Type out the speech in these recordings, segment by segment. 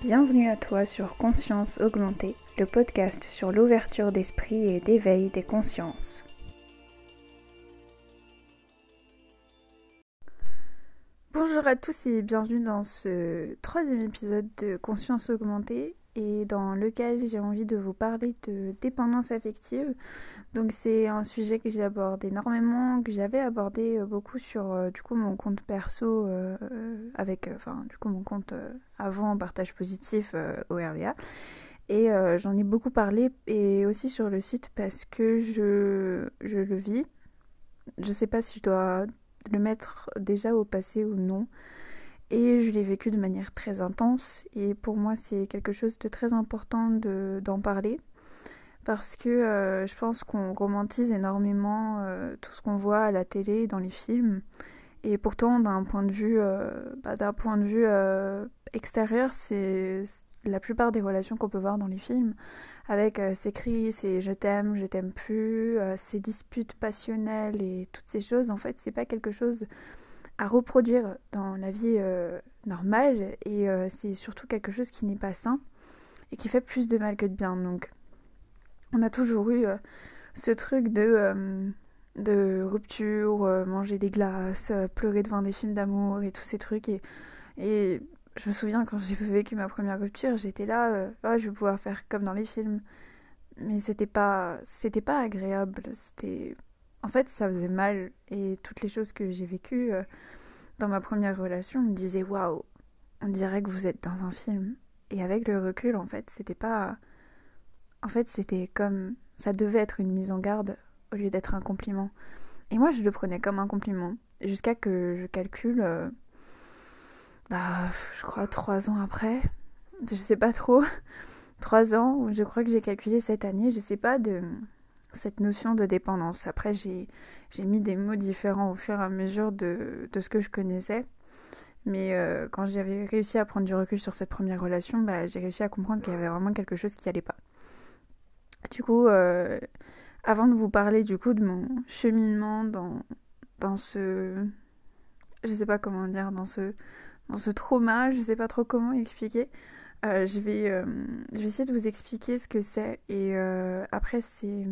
Bienvenue à toi sur Conscience Augmentée, le podcast sur l'ouverture d'esprit et d'éveil des consciences. Bonjour à tous et bienvenue dans ce troisième épisode de Conscience Augmentée et dans lequel j'ai envie de vous parler de dépendance affective. Donc c'est un sujet que j'ai abordé énormément, que j'avais abordé euh, beaucoup sur euh, du coup mon compte perso euh, avec enfin du coup mon compte avant partage positif au RVA. Et j'en ai beaucoup parlé et aussi sur le site parce que je, je le vis. Je sais pas si je dois le mettre déjà au passé ou non. Et je l'ai vécu de manière très intense. Et pour moi c'est quelque chose de très important d'en parler. Parce que euh, je pense qu'on romantise énormément euh, tout ce qu'on voit à la télé dans les films. Et pourtant d'un point de vue euh, bah, d'un point de vue extérieur c'est la plupart des relations qu'on peut voir dans les films. Avec ces cris, ces je t'aime, je t'aime plus, ces disputes passionnelles et toutes ces choses en fait c'est pas quelque chose à reproduire dans la vie euh, normale et euh, c'est surtout quelque chose qui n'est pas sain et qui fait plus de mal que de bien. Donc on a toujours eu euh, ce truc de, de rupture, manger des glaces, pleurer devant des films d'amour et tous ces trucs. Et, et je me souviens quand j'ai vécu ma première rupture, j'étais là, oh, je vais pouvoir faire comme dans les films. Mais c'était pas, c'était pas agréable, c'était en fait, ça faisait mal et toutes les choses que j'ai vécues euh, dans ma première relation me disaient waouh, on dirait que vous êtes dans un film. Et avec le recul, en fait, c'était pas. En fait, c'était comme. Ça devait être une mise en garde au lieu d'être un compliment. Et moi, je le prenais comme un compliment. Jusqu'à que je calcule. Euh, bah, je crois trois ans après. Je sais pas trop. Trois ans, je crois que j'ai calculé cette année, je sais pas, de cette notion de dépendance. Après, j'ai mis des mots différents au fur et à mesure de, de ce que je connaissais. Mais euh, quand j'avais réussi à prendre du recul sur cette première relation, bah, j'ai réussi à comprendre qu'il y avait vraiment quelque chose qui allait pas. Du coup, euh, avant de vous parler du coup de mon cheminement dans, dans ce... Je sais pas comment dire, dans ce, dans ce trauma, je sais pas trop comment expliquer. Euh, je, vais, euh, je vais essayer de vous expliquer ce que c'est. Et euh, après, c'est.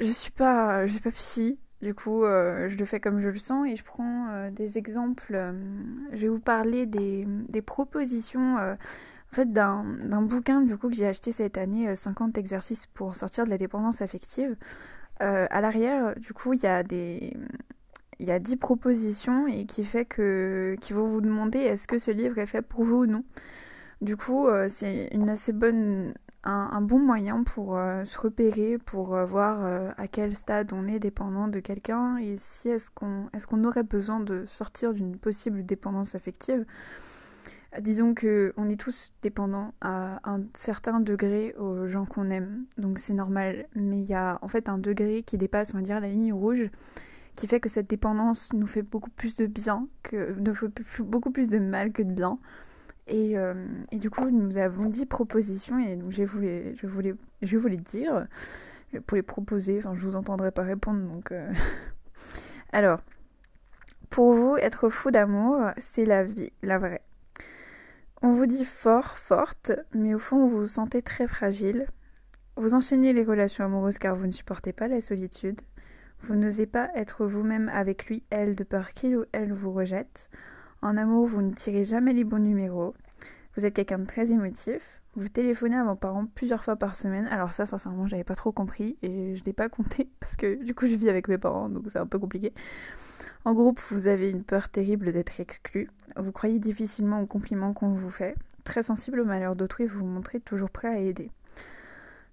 Je suis pas, je suis pas psy. Du coup, je le fais comme je le sens et je prends des exemples. je vais vous parler des, propositions. en fait, d'un bouquin du coup que j'ai acheté cette année, 50 exercices pour sortir de la dépendance affective. à l'arrière, du coup, il y a des il y a 10 propositions et qui fait que qui vont vous demander est-ce que ce livre est fait pour vous ou non. Du coup, euh, c'est une assez bonne un, bon moyen pour euh, se repérer, pour euh, voir à quel stade on est dépendant de quelqu'un et si est-ce qu'on qu'on aurait besoin de sortir d'une possible dépendance affective. Disons que on est tous dépendants à un certain degré aux gens qu'on aime, donc c'est normal. Mais il y a en fait un degré qui dépasse, on va dire, la ligne rouge qui fait que cette dépendance nous fait beaucoup plus de bien que nous fait beaucoup plus de mal que de bien. Et, euh, et du coup, nous avons 10 propositions et donc je voulais, je voulais, je voulais dire pour les proposer. Enfin, je vous entendrai pas répondre donc. Euh. Alors, pour vous, être fou d'amour, c'est la vie, la vraie. On vous dit fort, forte, mais au fond, vous vous sentez très fragile. Vous enchaînez les relations amoureuses car vous ne supportez pas la solitude. Vous n'osez pas être vous-même avec lui, elle, de peur qu'il ou elle vous rejette. En amour, vous ne tirez jamais les bons numéros. Vous êtes quelqu'un de très émotif. Vous téléphonez à vos parents plusieurs fois par semaine. Alors ça, sincèrement, j'avais pas trop compris et je n'ai pas compté parce que du coup, je vis avec mes parents, donc c'est un peu compliqué. En groupe, vous avez une peur terrible d'être exclu. Vous croyez difficilement aux compliments qu'on vous fait. Très sensible au malheur d'autrui, vous vous montrez toujours prêt à aider.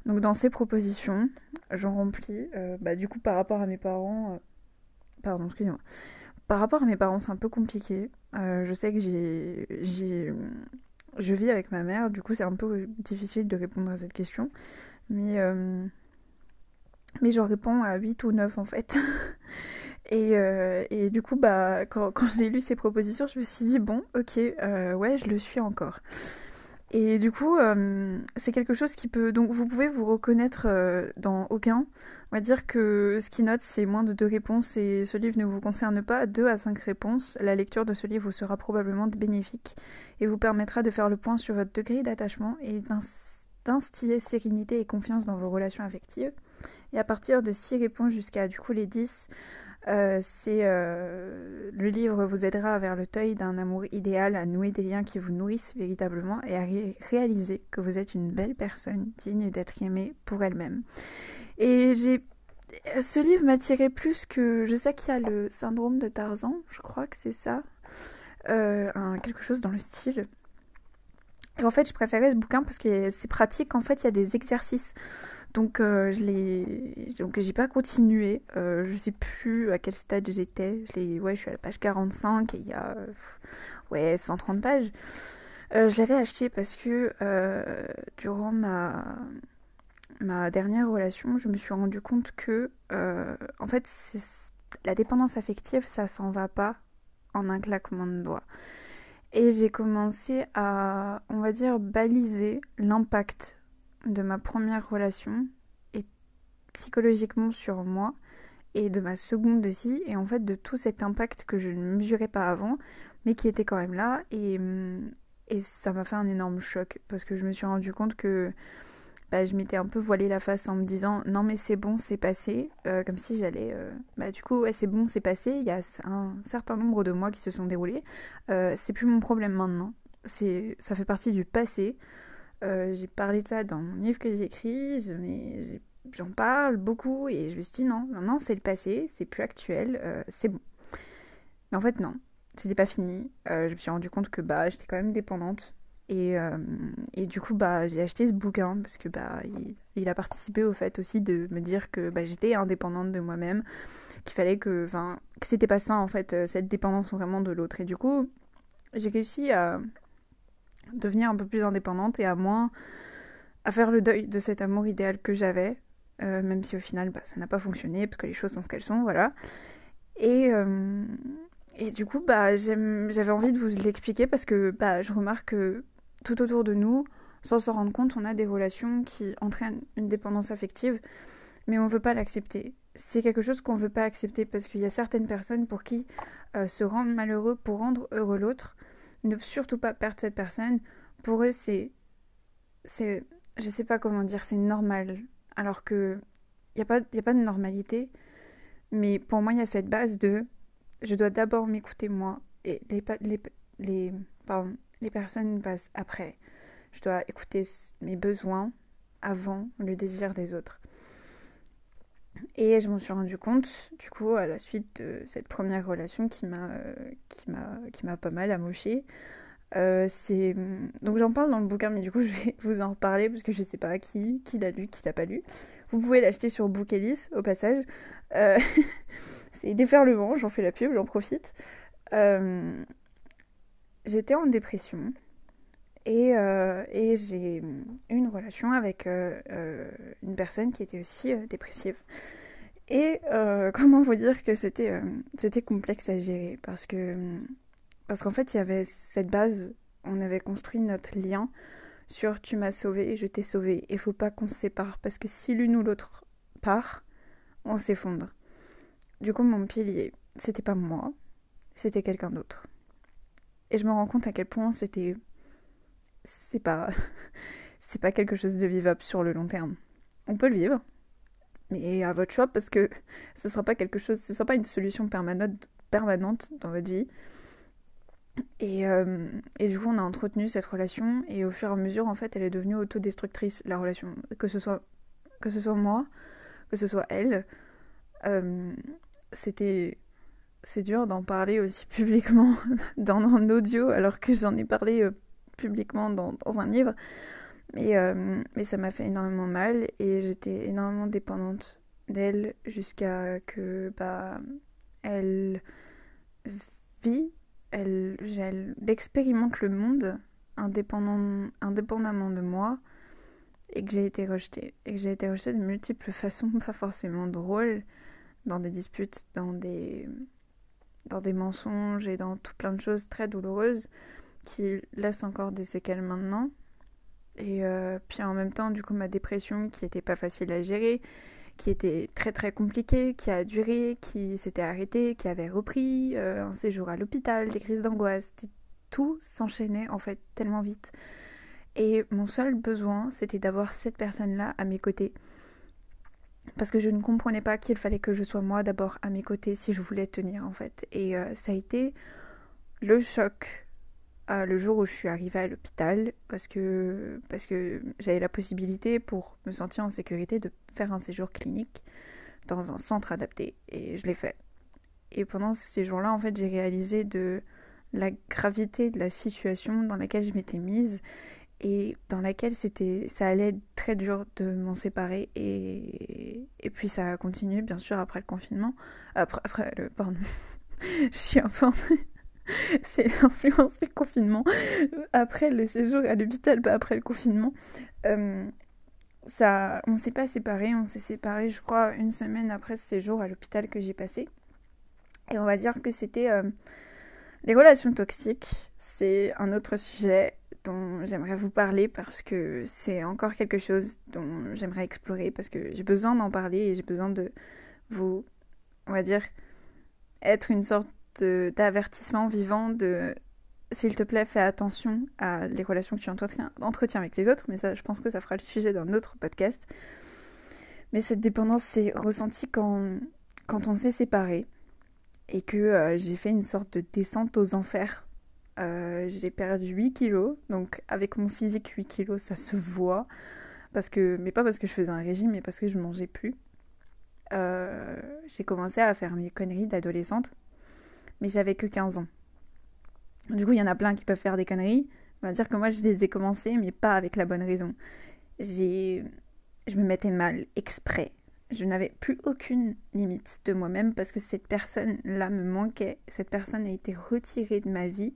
Donc dans ces propositions, j'en remplis. Euh, bah, du coup, par rapport à mes parents... Euh, pardon, excusez-moi. Par rapport à mes parents, c'est un peu compliqué. Euh, je sais que j'ai... Je vis avec ma mère, du coup c'est un peu difficile de répondre à cette question. Mais... Mais j'en réponds à 8 ou 9 en fait. et, et, du coup, bah, quand, quand j'ai lu ces propositions, je me suis dit, bon, ok, ouais, je le suis encore. Et du coup, euh, c'est quelque chose qui peut. Donc, vous pouvez vous reconnaître euh, dans aucun. On va dire que ce qui note, c'est moins de deux réponses et ce livre ne vous concerne pas. Deux à cinq réponses. La lecture de ce livre vous sera probablement bénéfique et vous permettra de faire le point sur votre degré d'attachement et d'instiller sérénité et confiance dans vos relations affectives. Et à partir de six réponses jusqu'à du coup les 10, euh, c'est euh, le livre vous aidera vers le teuil d'un amour idéal, à nouer des liens qui vous nourrissent véritablement et à réaliser que vous êtes une belle personne digne d'être aimée pour elle-même. Et j'ai ce livre m'a tiré plus que je sais qu'il y a le syndrome de Tarzan, je crois que c'est ça, euh, quelque chose dans le style. En fait, je préférais ce bouquin parce que c'est pratique. En fait, il y a des exercices donc euh, je l'ai donc j'ai pas continué. Euh, je sais plus à quel stade j'étais. Je ouais, je suis à la page 45 et il y a ouais 130 pages. Euh, je l'avais acheté parce que durant ma ma dernière relation, je me suis rendu compte que en fait la dépendance affective, ça s'en va pas en un claquement de doigts. Et j'ai commencé à, on va dire, baliser l'impact de ma première relation et psychologiquement sur moi et de ma seconde aussi et en fait de tout cet impact que je ne mesurais pas avant mais qui était quand même là et, et ça m'a fait un énorme choc parce que je me suis rendu compte que bah, je m'étais un peu voilé la face en me disant non mais c'est bon c'est passé. Euh, comme si j'allais euh, bah du coup ouais c'est bon c'est passé. Il y a un certain nombre de mois qui se sont déroulés. Euh, c'est plus mon problème maintenant. C'est ça fait partie du passé. J'ai parlé de ça dans mon livre que j'ai écrit, j'en parle beaucoup et je me suis dit non, non, c'est le passé, c'est plus actuel, c'est bon. Mais en fait non, c'était pas fini. Je me suis rendu compte que bah j'étais quand même dépendante et, et du coup bah j'ai acheté ce bouquin parce que bah il, a participé au fait aussi de me dire que bah, j'étais indépendante de moi-même, qu'il fallait que enfin que c'était pas ça en fait cette dépendance vraiment de l'autre et du coup j'ai réussi à devenir un peu plus indépendante et à moins à faire le deuil de cet amour idéal que j'avais, euh, même si au final bah, ça n'a pas fonctionné parce que les choses sont ce qu'elles sont, voilà. Et, euh, et du coup, bah, j'avais envie de vous l'expliquer parce que bah, je remarque que tout autour de nous, sans s'en rendre compte, on a des relations qui entraînent une dépendance affective, mais on ne veut pas l'accepter. C'est quelque chose qu'on ne veut pas accepter parce qu'il y a certaines personnes pour qui euh, se rendre malheureux pour rendre heureux l'autre, ne surtout pas perdre cette personne. Pour eux, c'est. c'est je sais pas comment dire, c'est normal. Alors que. Il n'y a, pas, a pas de normalité. Mais pour moi, il y a cette base de. Je dois d'abord m'écouter moi. Et les, les, les, pardon, les personnes passent après. Je dois écouter mes besoins avant le désir des autres. Et je m'en suis rendu compte, du coup, à la suite de cette première relation qui m'a qui m'a qui m'a pas mal amoché. Euh, c'est donc j'en parle dans le bouquin, mais du coup je vais vous en reparler parce que je sais pas qui qui l'a lu, qui l'a pas lu. Vous pouvez l'acheter sur Bookelis au passage. Euh, c'est déferlement, j'en fais la pub, j'en profite. Euh, j'étais en dépression et, et j'ai eu une relation avec une personne qui était aussi dépressive. Et euh, comment vous dire que c'était euh, c'était complexe à gérer parce que parce qu'en fait il y avait cette base, on avait construit notre lien sur tu m'as sauvé, je t'ai sauvé. Il faut pas qu'on se sépare parce que si l'une ou l'autre part, on s'effondre. Du coup mon pilier, c'était pas moi, c'était quelqu'un d'autre. Et je me rends compte à quel point c'était c'est pas c'est pas quelque chose de vivable sur le long terme. On peut le vivre, mais à votre choix parce que ce sera pas quelque chose, ce sera pas une solution permanente, permanente dans votre vie. Et, euh, et, du coup, on a entretenu cette relation et au fur et à mesure, en fait, elle est devenue autodestructrice, la relation. Que ce soit, que ce soit moi, que ce soit elle. Euh, c'était. C'est dur d'en parler aussi publiquement dans un audio alors que j'en ai parlé euh, publiquement dans, un livre. Mais, euh, mais ça m'a fait énormément mal et j'étais énormément dépendante d'elle jusqu'à que bah, elle vit, elle, elle, expérimente le monde indépendant, indépendamment de moi et que j'ai été rejetée. Et que j'ai été rejetée de multiples façons, pas forcément drôles, dans des disputes, dans des, dans des mensonges et dans tout plein de choses très douloureuses qui laissent encore des séquelles maintenant Et euh, puis en même temps, du coup, ma dépression qui était pas facile à gérer, qui était très très compliquée, qui a duré, qui s'était arrêtée, qui avait repris, euh, un séjour à l'hôpital, des crises d'angoisse, tout s'enchaînait en fait tellement vite. Et mon seul besoin, c'était d'avoir cette personne-là à mes côtés. Parce que je ne comprenais pas qu'il fallait que je sois moi d'abord à mes côtés si je voulais tenir en fait. Et euh, ça a été le choc le jour où je suis arrivée à l'hôpital parce que, parce que j'avais la possibilité pour me sentir en sécurité de faire un séjour clinique dans un centre adapté et je l'ai fait. Et pendant ces jours-là, en fait, j'ai réalisé de la gravité de la situation dans laquelle je m'étais mise et dans laquelle c'était ça allait être très dur de m'en séparer et, et puis ça a continué bien sûr après le confinement après, le pardon je suis un peu c'est l'influence du confinement. Après le séjour à l'hôpital, pas après le confinement. Euh, ça, on s'est pas séparés, on s'est séparés, je crois, une semaine après ce séjour à l'hôpital que j'ai passé. Et on va dire que c'était euh, les relations toxiques. C'est un autre sujet dont j'aimerais vous parler parce que c'est encore quelque chose dont j'aimerais explorer parce que j'ai besoin d'en parler et j'ai besoin de vous, on va dire, être une sorte d'avertissement vivant de s'il te plaît, fais attention à les relations que tu entretiens, avec les autres, mais ça, je pense que ça fera le sujet d'un autre podcast. Mais cette dépendance s'est ressentie quand, on s'est séparés et que euh, j'ai fait une sorte de descente aux enfers. Euh, j'ai perdu 8 kilos, donc avec mon physique, 8 kilos, ça se voit. Parce que, mais pas parce que je faisais un régime, mais parce que je mangeais plus. Euh, j'ai commencé à faire mes conneries d'adolescente mais j'avais que 15 ans. Du coup, il y en a plein qui peuvent faire des conneries. On va dire que moi, je les ai commencées, mais pas avec la bonne raison. J'ai... Je me mettais mal, exprès. Je n'avais plus aucune limite de moi-même parce que cette personne-là me manquait. Cette personne a été retirée de ma vie.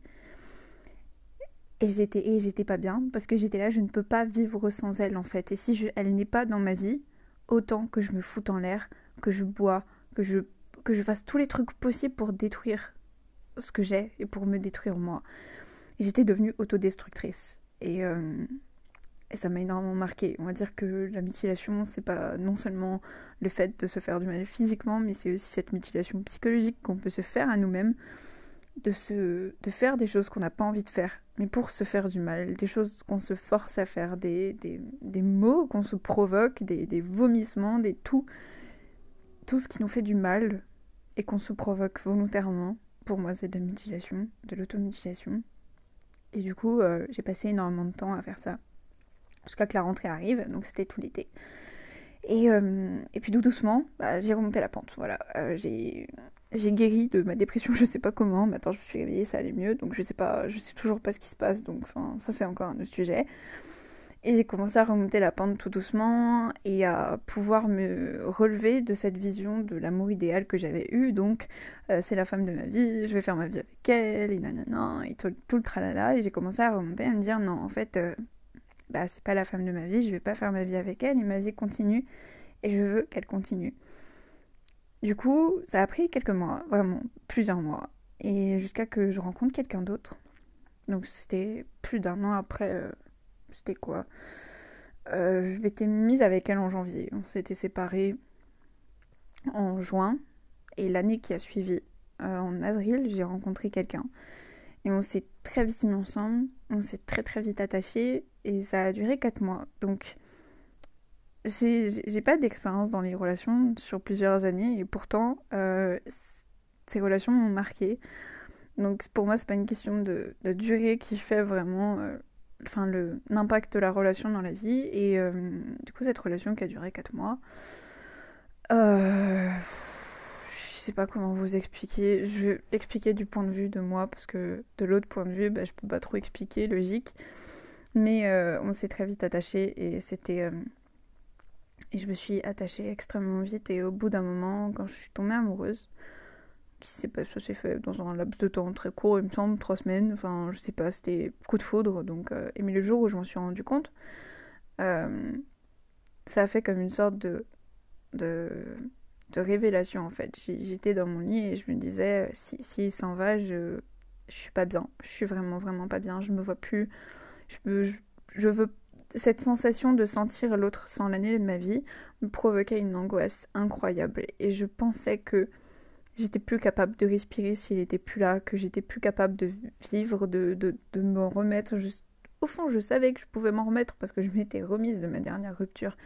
Et j'étais, et j'étais pas bien parce que j'étais là, je ne peux pas vivre sans elle en fait. Et si elle n'est pas dans ma vie, autant que je me foute en l'air, que je bois, que je, que je fasse tous les trucs possibles pour détruire ce que j'ai et pour me détruire moi. Et j'étais devenue autodestructrice. Et, euh, et ça m'a énormément marqué. On va dire que la mutilation, c'est pas non seulement le fait de se faire du mal physiquement, mais c'est aussi cette mutilation psychologique qu'on peut se faire à nous-mêmes, de, se, de faire des choses qu'on n'a pas envie de faire, mais pour se faire du mal, des choses qu'on se force à faire, des, des, des mots qu'on se provoque, des, vomissements, des tout, tout ce qui nous fait du mal et qu'on se provoque volontairement pour moi, c'est de la mutilation, de l'automutilation. Et du coup, euh, j'ai passé énormément de temps à faire ça. Jusqu'à que la rentrée arrive, donc c'était tout l'été. Et, euh, et, puis tout doucement, bah, j'ai remonté la pente. Voilà, euh, j'ai guéri de ma dépression, je sais pas comment. Maintenant, je me suis réveillée, ça allait mieux. Donc je sais pas, je sais toujours pas ce qui se passe. Donc enfin, ça c'est encore un autre sujet. Et j'ai commencé à remonter la pente tout doucement et à pouvoir me relever de cette vision de l'amour idéal que j'avais eu. Donc, euh, c'est la femme de ma vie, je vais faire ma vie avec elle, et nanana, et tout, le tralala. Et j'ai commencé à remonter, à me dire non, en fait, euh, bah, c'est pas la femme de ma vie, je vais pas faire ma vie avec elle, et ma vie continue, et je veux qu'elle continue. Du coup, ça a pris quelques mois, vraiment, plusieurs mois, et jusqu'à que je rencontre quelqu'un d'autre. Donc, c'était plus d'un an après. Euh, c'était quoi? Euh, Je m'étais mise avec elle en janvier. On s'était séparés en juin. Et l'année qui a suivi, euh, en avril, j'ai rencontré quelqu'un. Et on s'est très vite mis ensemble. On s'est très très vite attachés. Et ça a duré 4 mois. Donc, j'ai pas d'expérience dans les relations sur plusieurs années. Et pourtant, euh, ces relations m'ont marqué. Donc pour moi, c'est pas une question de, durée qui fait vraiment enfin l'impact de la relation dans la vie et euh, du coup cette relation qui a duré 4 mois euh, je sais pas comment vous expliquer je vais expliquer du point de vue de moi parce que de l'autre point de vue bah, je peux pas trop expliquer logique mais euh, on s'est très vite attaché et c'était euh, et je me suis attachée extrêmement vite et au bout d'un moment quand je suis tombée amoureuse qui pas, ça s'est fait dans un laps de temps très court, il me semble, trois semaines, enfin je sais pas, c'était coup de foudre, donc, euh, et mais le jour où je m'en suis rendu compte, euh, ça a fait comme une sorte de, de, de révélation en fait. J'étais dans mon lit et je me disais, si, si s'en va, je, je suis pas bien, je suis vraiment, vraiment pas bien, je me vois plus, je, je, je veux cette sensation de sentir l'autre sans l'année de ma vie me provoquait une angoisse incroyable et je pensais que j'étais plus capable de respirer s'il était plus là, que j'étais plus capable de vivre, de, de, de me remettre. Au fond, je savais que je pouvais m'en remettre parce que je m'étais remise de ma dernière rupture.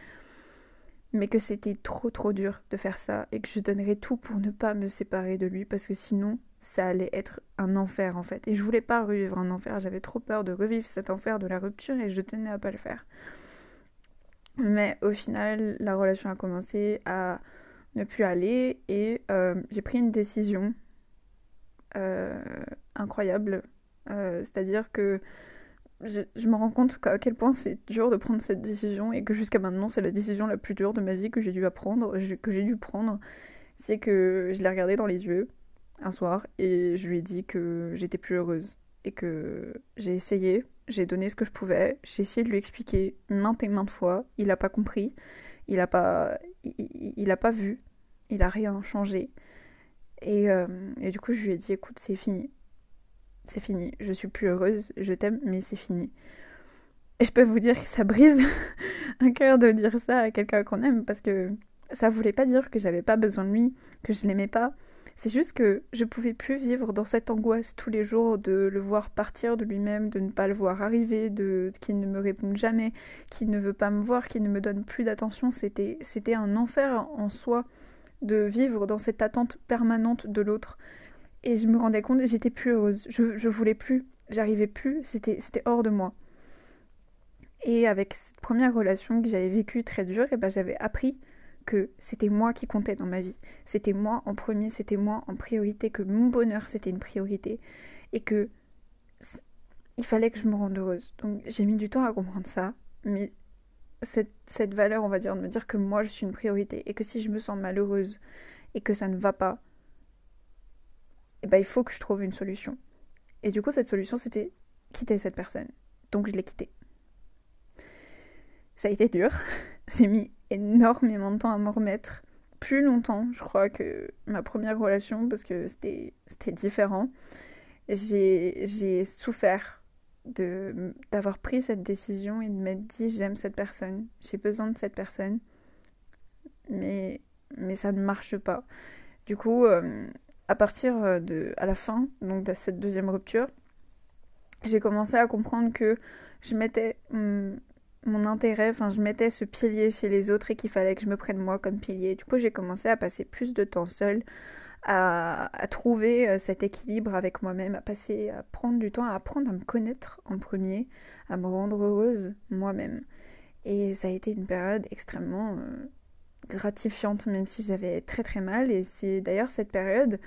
Mais que c'était trop trop dur de faire ça et que je donnerais tout pour ne pas me séparer de lui parce que sinon ça allait être un enfer en fait. Et je voulais pas revivre un enfer, j'avais trop peur de revivre cet enfer de la rupture et je tenais à pas le faire. Mais au final, la relation a commencé à ne plus aller et euh, j'ai pris une décision euh, incroyable. Euh, c'est-à-dire que je, me rends compte à quel point c'est dur de prendre cette décision et que jusqu'à maintenant c'est la décision la plus dure de ma vie que j'ai dû apprendre, que j'ai dû prendre. C'est que je l'ai regardé dans les yeux un soir et je lui ai dit que j'étais plus heureuse et que j'ai essayé, j'ai donné ce que je pouvais, j'ai essayé de lui expliquer maintes et maintes fois, il n'a pas compris il a pas, il, pas vu, il a rien changé. Et, euh, et, du coup, je lui ai dit, écoute, c'est fini. C'est fini. Je suis plus heureuse, je t'aime, mais c'est fini. Et je peux vous dire que ça brise un cœur de dire ça à quelqu'un qu'on aime, parce que ça voulait pas dire que j'avais pas besoin de lui, que je l'aimais pas. C'est juste que je pouvais plus vivre dans cette angoisse tous les jours de le voir partir de lui-même, de ne pas le voir arriver, de qu'il ne me réponde jamais, qu'il ne veut pas me voir, qu'il ne me donne plus d'attention. C'était c'était un enfer en soi de vivre dans cette attente permanente de l'autre. Et je me rendais compte, j'étais plus heureuse. Je, voulais plus, j'arrivais plus, c'était c'était hors de moi. Et avec cette première relation que j'avais vécue très dure, et eh ben j'avais appris que c'était moi qui comptais dans ma vie. C'était moi en premier, c'était moi en priorité, que mon bonheur c'était une priorité et que il fallait que je me rende heureuse. Donc j'ai mis du temps à comprendre ça, mais cette, cette valeur, on va dire, de me dire que moi je suis une priorité et que si je me sens malheureuse et que ça ne va pas, eh ben, il faut que je trouve une solution. Et du coup, cette solution, c'était quitter cette personne. Donc je l'ai quittée. Ça a été dur. J'ai mis énormément de temps à m'en remettre. Plus longtemps, je crois, que ma première relation, parce que c'était différent. J'ai souffert d'avoir pris cette décision et de m'être dit j'aime cette personne, j'ai besoin de cette personne, mais, mais ça ne marche pas. Du coup, euh, à partir de à la fin donc de cette deuxième rupture, j'ai commencé à comprendre que je mettais mon intérêt, enfin je mettais ce pilier chez les autres et qu'il fallait que je me prenne moi comme pilier. Du coup j'ai commencé à passer plus de temps seule, à, trouver euh, cet équilibre avec moi-même, à passer, à prendre du temps, à apprendre à me connaître en premier, à me rendre heureuse moi-même. Et ça a été une période extrêmement euh, gratifiante, même si j'avais très très mal. Et c'est d'ailleurs cette période,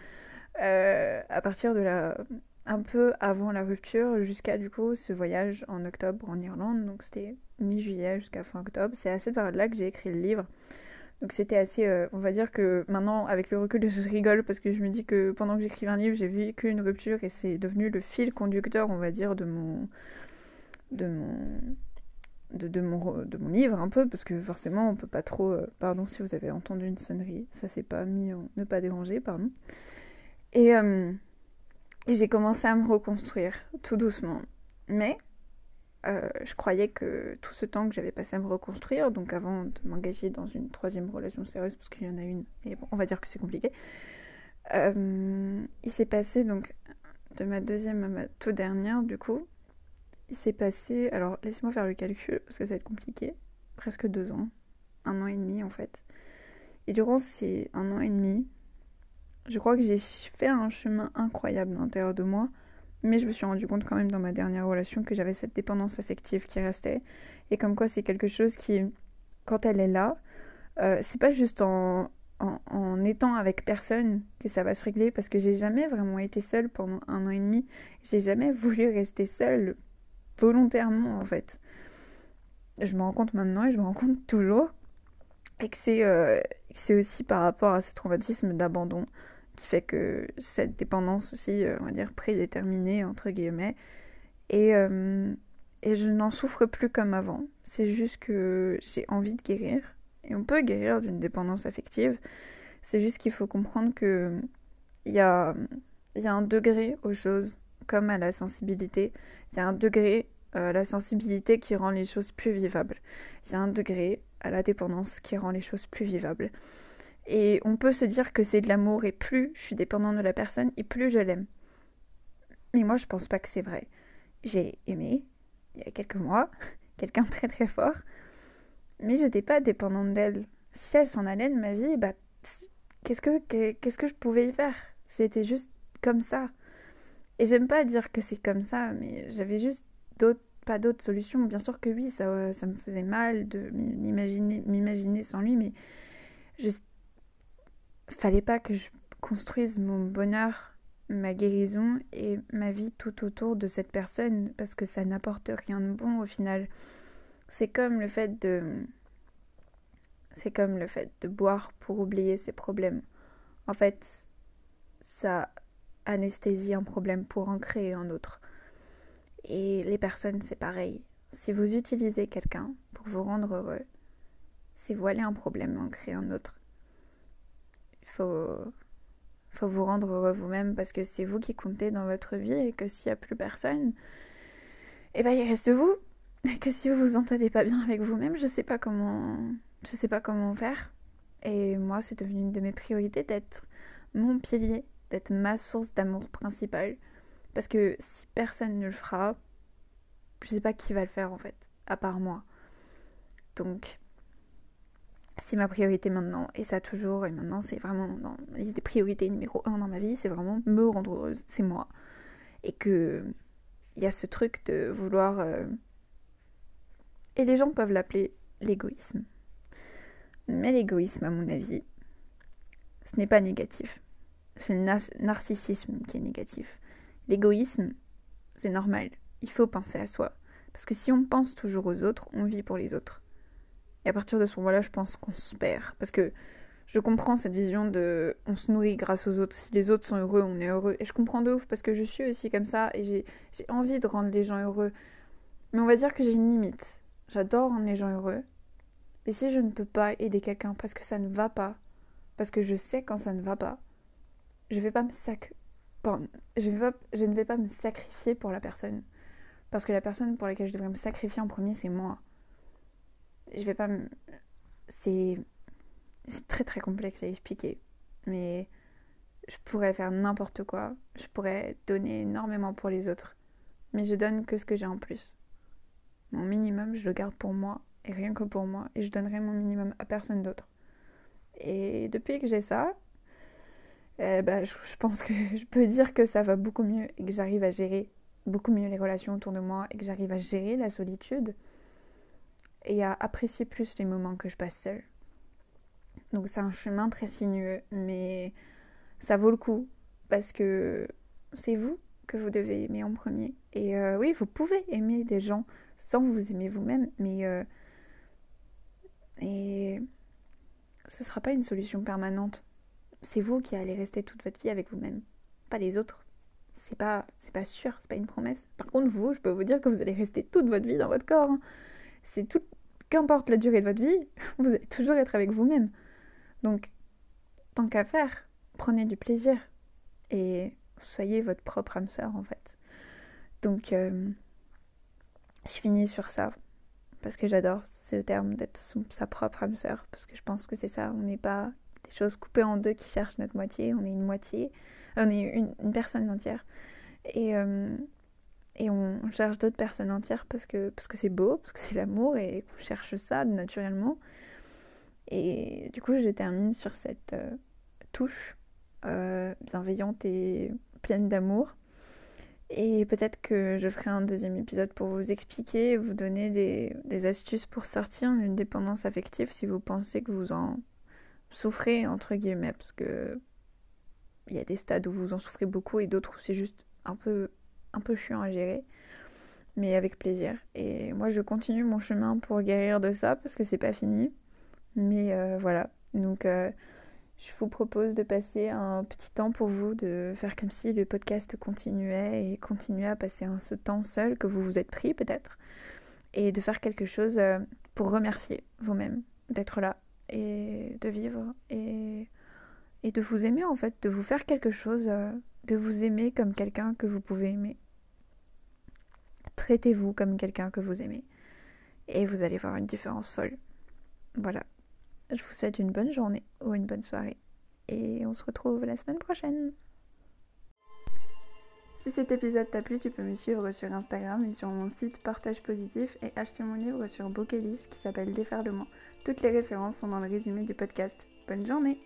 euh, à partir de la un peu avant la rupture jusqu'à du coup ce voyage en octobre en Irlande. Donc c'était mi-juillet jusqu'à fin octobre. C'est à cette période-là que j'ai écrit le livre. Donc c'était assez, euh, on va dire que maintenant avec le recul je rigole parce que je me dis que pendant que j'écrivais un livre j'ai vécu une rupture et c'est devenu le fil conducteur on va dire de mon de mon de, mon, livre un peu parce que forcément on peut pas trop euh, pardon si vous avez entendu une sonnerie ça s'est pas mis en ne pas déranger pardon et euh, et j'ai commencé à me reconstruire tout doucement. Mais euh, je croyais que tout ce temps que j'avais passé à me reconstruire, donc avant de m'engager dans une troisième relation sérieuse, parce qu'il y en a une, et bon, on va dire que c'est compliqué, il s'est passé donc de ma deuxième à ma toute dernière, du coup, il s'est passé, alors laissez-moi faire le calcul, parce que ça va être compliqué, presque deux ans, un an et demi en fait. Et durant ces un an et demi, je crois que j'ai fait un chemin incroyable à l'intérieur de moi, mais je me suis rendu compte quand même dans ma dernière relation que j'avais cette dépendance affective qui restait, et comme quoi c'est quelque chose qui, quand elle est là, euh, c'est pas juste en, en, en, étant avec personne que ça va se régler, parce que j'ai jamais vraiment été seule pendant un an et demi, j'ai jamais voulu rester seule volontairement en fait. Je me rends compte maintenant et je me rends compte toujours, et que c'est euh, aussi par rapport à ce traumatisme d'abandon qui fait que cette dépendance aussi, euh, on va dire, prédéterminée, entre guillemets. Et, euh, et je n'en souffre plus comme avant. C'est juste que j'ai envie de guérir. Et on peut guérir d'une dépendance affective. C'est juste qu'il faut comprendre que il y a, y a un degré aux choses, comme à la sensibilité. Il y a un degré à la sensibilité qui rend les choses plus vivables. Il y a un degré à la dépendance qui rend les choses plus vivables. Et on peut se dire que c'est de l'amour et plus je suis dépendante de la personne et plus je l'aime. Mais moi je pense pas que c'est vrai. J'ai aimé il y a quelques mois quelqu'un très très fort, mais j'étais pas dépendante d'elle. Si elle s'en allait de ma vie, bah qu'est-ce que qu'est-ce que je pouvais y faire? C'était juste comme ça. Et j'aime pas dire que c'est comme ça, mais j'avais juste pas d'autres solutions. Bien sûr que oui, ça, ça me faisait mal de m'imaginer sans lui, mais juste fallait pas que je construise mon bonheur, ma guérison et ma vie tout autour de cette personne parce que ça n'apporte rien de bon au final. C'est comme le fait de c'est comme le fait de boire pour oublier ses problèmes. En fait, ça anesthésie un problème pour en créer un autre. Et les personnes, c'est pareil. Si vous utilisez quelqu'un pour vous rendre heureux, c'est voiler un problème, en créer un autre. Il faut, faut vous rendre heureux vous-même parce que c'est vous qui comptez dans votre vie et que s'il n'y a plus personne, eh ben il reste vous. Et que si vous vous entendez pas bien avec vous-même, je sais pas comment, je sais pas comment faire. Et moi, c'est devenu une de mes priorités d'être mon pilier, d'être ma source d'amour principale. Parce que si personne ne le fera, je sais pas qui va le faire en fait, à part moi. Donc, c'est ma priorité maintenant, et ça toujours, et maintenant c'est vraiment dans la liste des priorités numéro un dans ma vie, c'est vraiment me rendre heureuse, c'est moi. Et que il y a ce truc de vouloir. Euh, et les gens peuvent l'appeler l'égoïsme. Mais l'égoïsme, à mon avis, ce n'est pas négatif. C'est le narcissisme qui est négatif. L'égoïsme, c'est normal. Il faut penser à soi. Parce que si on pense toujours aux autres, on vit pour les autres. Et à partir de ce moment-là, je pense qu'on se perd. Parce que je comprends cette vision de on se nourrit grâce aux autres. Si les autres sont heureux, on est heureux. Et je comprends de ouf parce que je suis aussi comme ça et j'ai envie de rendre les gens heureux. Mais on va dire que j'ai une limite. J'adore rendre les gens heureux. Mais si je ne peux pas aider quelqu'un parce que ça ne va pas, parce que je sais quand ça ne va pas, je vais pas me sac... je, je ne vais pas me sacrifier pour la personne. Parce que la personne pour laquelle je devrais me sacrifier en premier, c'est moi. Je vais pas me. C'est. C'est très très complexe à expliquer. Mais je pourrais faire n'importe quoi. Je pourrais donner énormément pour les autres. Mais je donne que ce que j'ai en plus. Mon minimum, je le garde pour moi. Et rien que pour moi. Et je donnerai mon minimum à personne d'autre. Et depuis que j'ai ça, ben, je, je pense que je peux dire que ça va beaucoup mieux et que j'arrive à gérer beaucoup mieux les relations autour de moi et que j'arrive à gérer la solitude et à apprécier plus les moments que je passe seule. Donc c'est un chemin très sinueux, mais ça vaut le coup parce que c'est vous que vous devez aimer en premier. Et euh, oui, vous pouvez aimer des gens sans vous aimer vous-même, mais euh, et ce sera pas une solution permanente. C'est vous qui allez rester toute votre vie avec vous-même, pas les autres c'est pas, c'est pas sûr, c'est pas une promesse. Par contre, vous, je peux vous dire que vous allez rester toute votre vie dans votre corps. Hein. C'est tout, qu'importe la durée de votre vie, vous allez toujours être avec vous-même. Donc, tant qu'à faire, prenez du plaisir et soyez votre propre âme sœur en fait. Donc, euh, je finis sur ça parce que j'adore ce terme d'être sa propre âme sœur parce que je pense que c'est ça. On n'est pas des choses coupées en deux qui cherchent notre moitié, on est une moitié on est une, personne entière. Et, euh, et on cherche d'autres personnes entières parce que parce que c'est beau, parce que c'est l'amour et qu'on cherche ça naturellement. Et du coup, je termine sur cette euh, touche euh, bienveillante et pleine d'amour. Et peut-être que je ferai un deuxième épisode pour vous expliquer, vous donner des, des astuces pour sortir d'une dépendance affective si vous pensez que vous en souffrez, entre guillemets, parce que il y a des stades où vous en souffrez beaucoup et d'autres où c'est juste un peu, un peu chiant à gérer. Mais avec plaisir. Et moi, je continue mon chemin pour guérir de ça parce que c'est pas fini. Mais euh, voilà. Donc, euh, je vous propose de passer un petit temps pour vous, de faire comme si le podcast continuait et continuait à passer un, ce temps seul que vous vous êtes pris peut-être. Et de faire quelque chose euh, pour remercier vous-même d'être là et de vivre et de vous aimer en fait, de vous faire quelque chose, euh, de vous aimer comme quelqu'un que vous pouvez aimer. traitez-vous comme quelqu'un que vous aimez. Et vous allez voir une différence folle. Voilà. Je vous souhaite une bonne journée ou une bonne soirée. Et on se retrouve la semaine prochaine. Si cet épisode t'a plu, tu peux me suivre sur Instagram et sur mon site Partage Positif et acheter mon livre sur Bookelis qui s'appelle Déferlement. Toutes les références sont dans le résumé du podcast. Bonne journée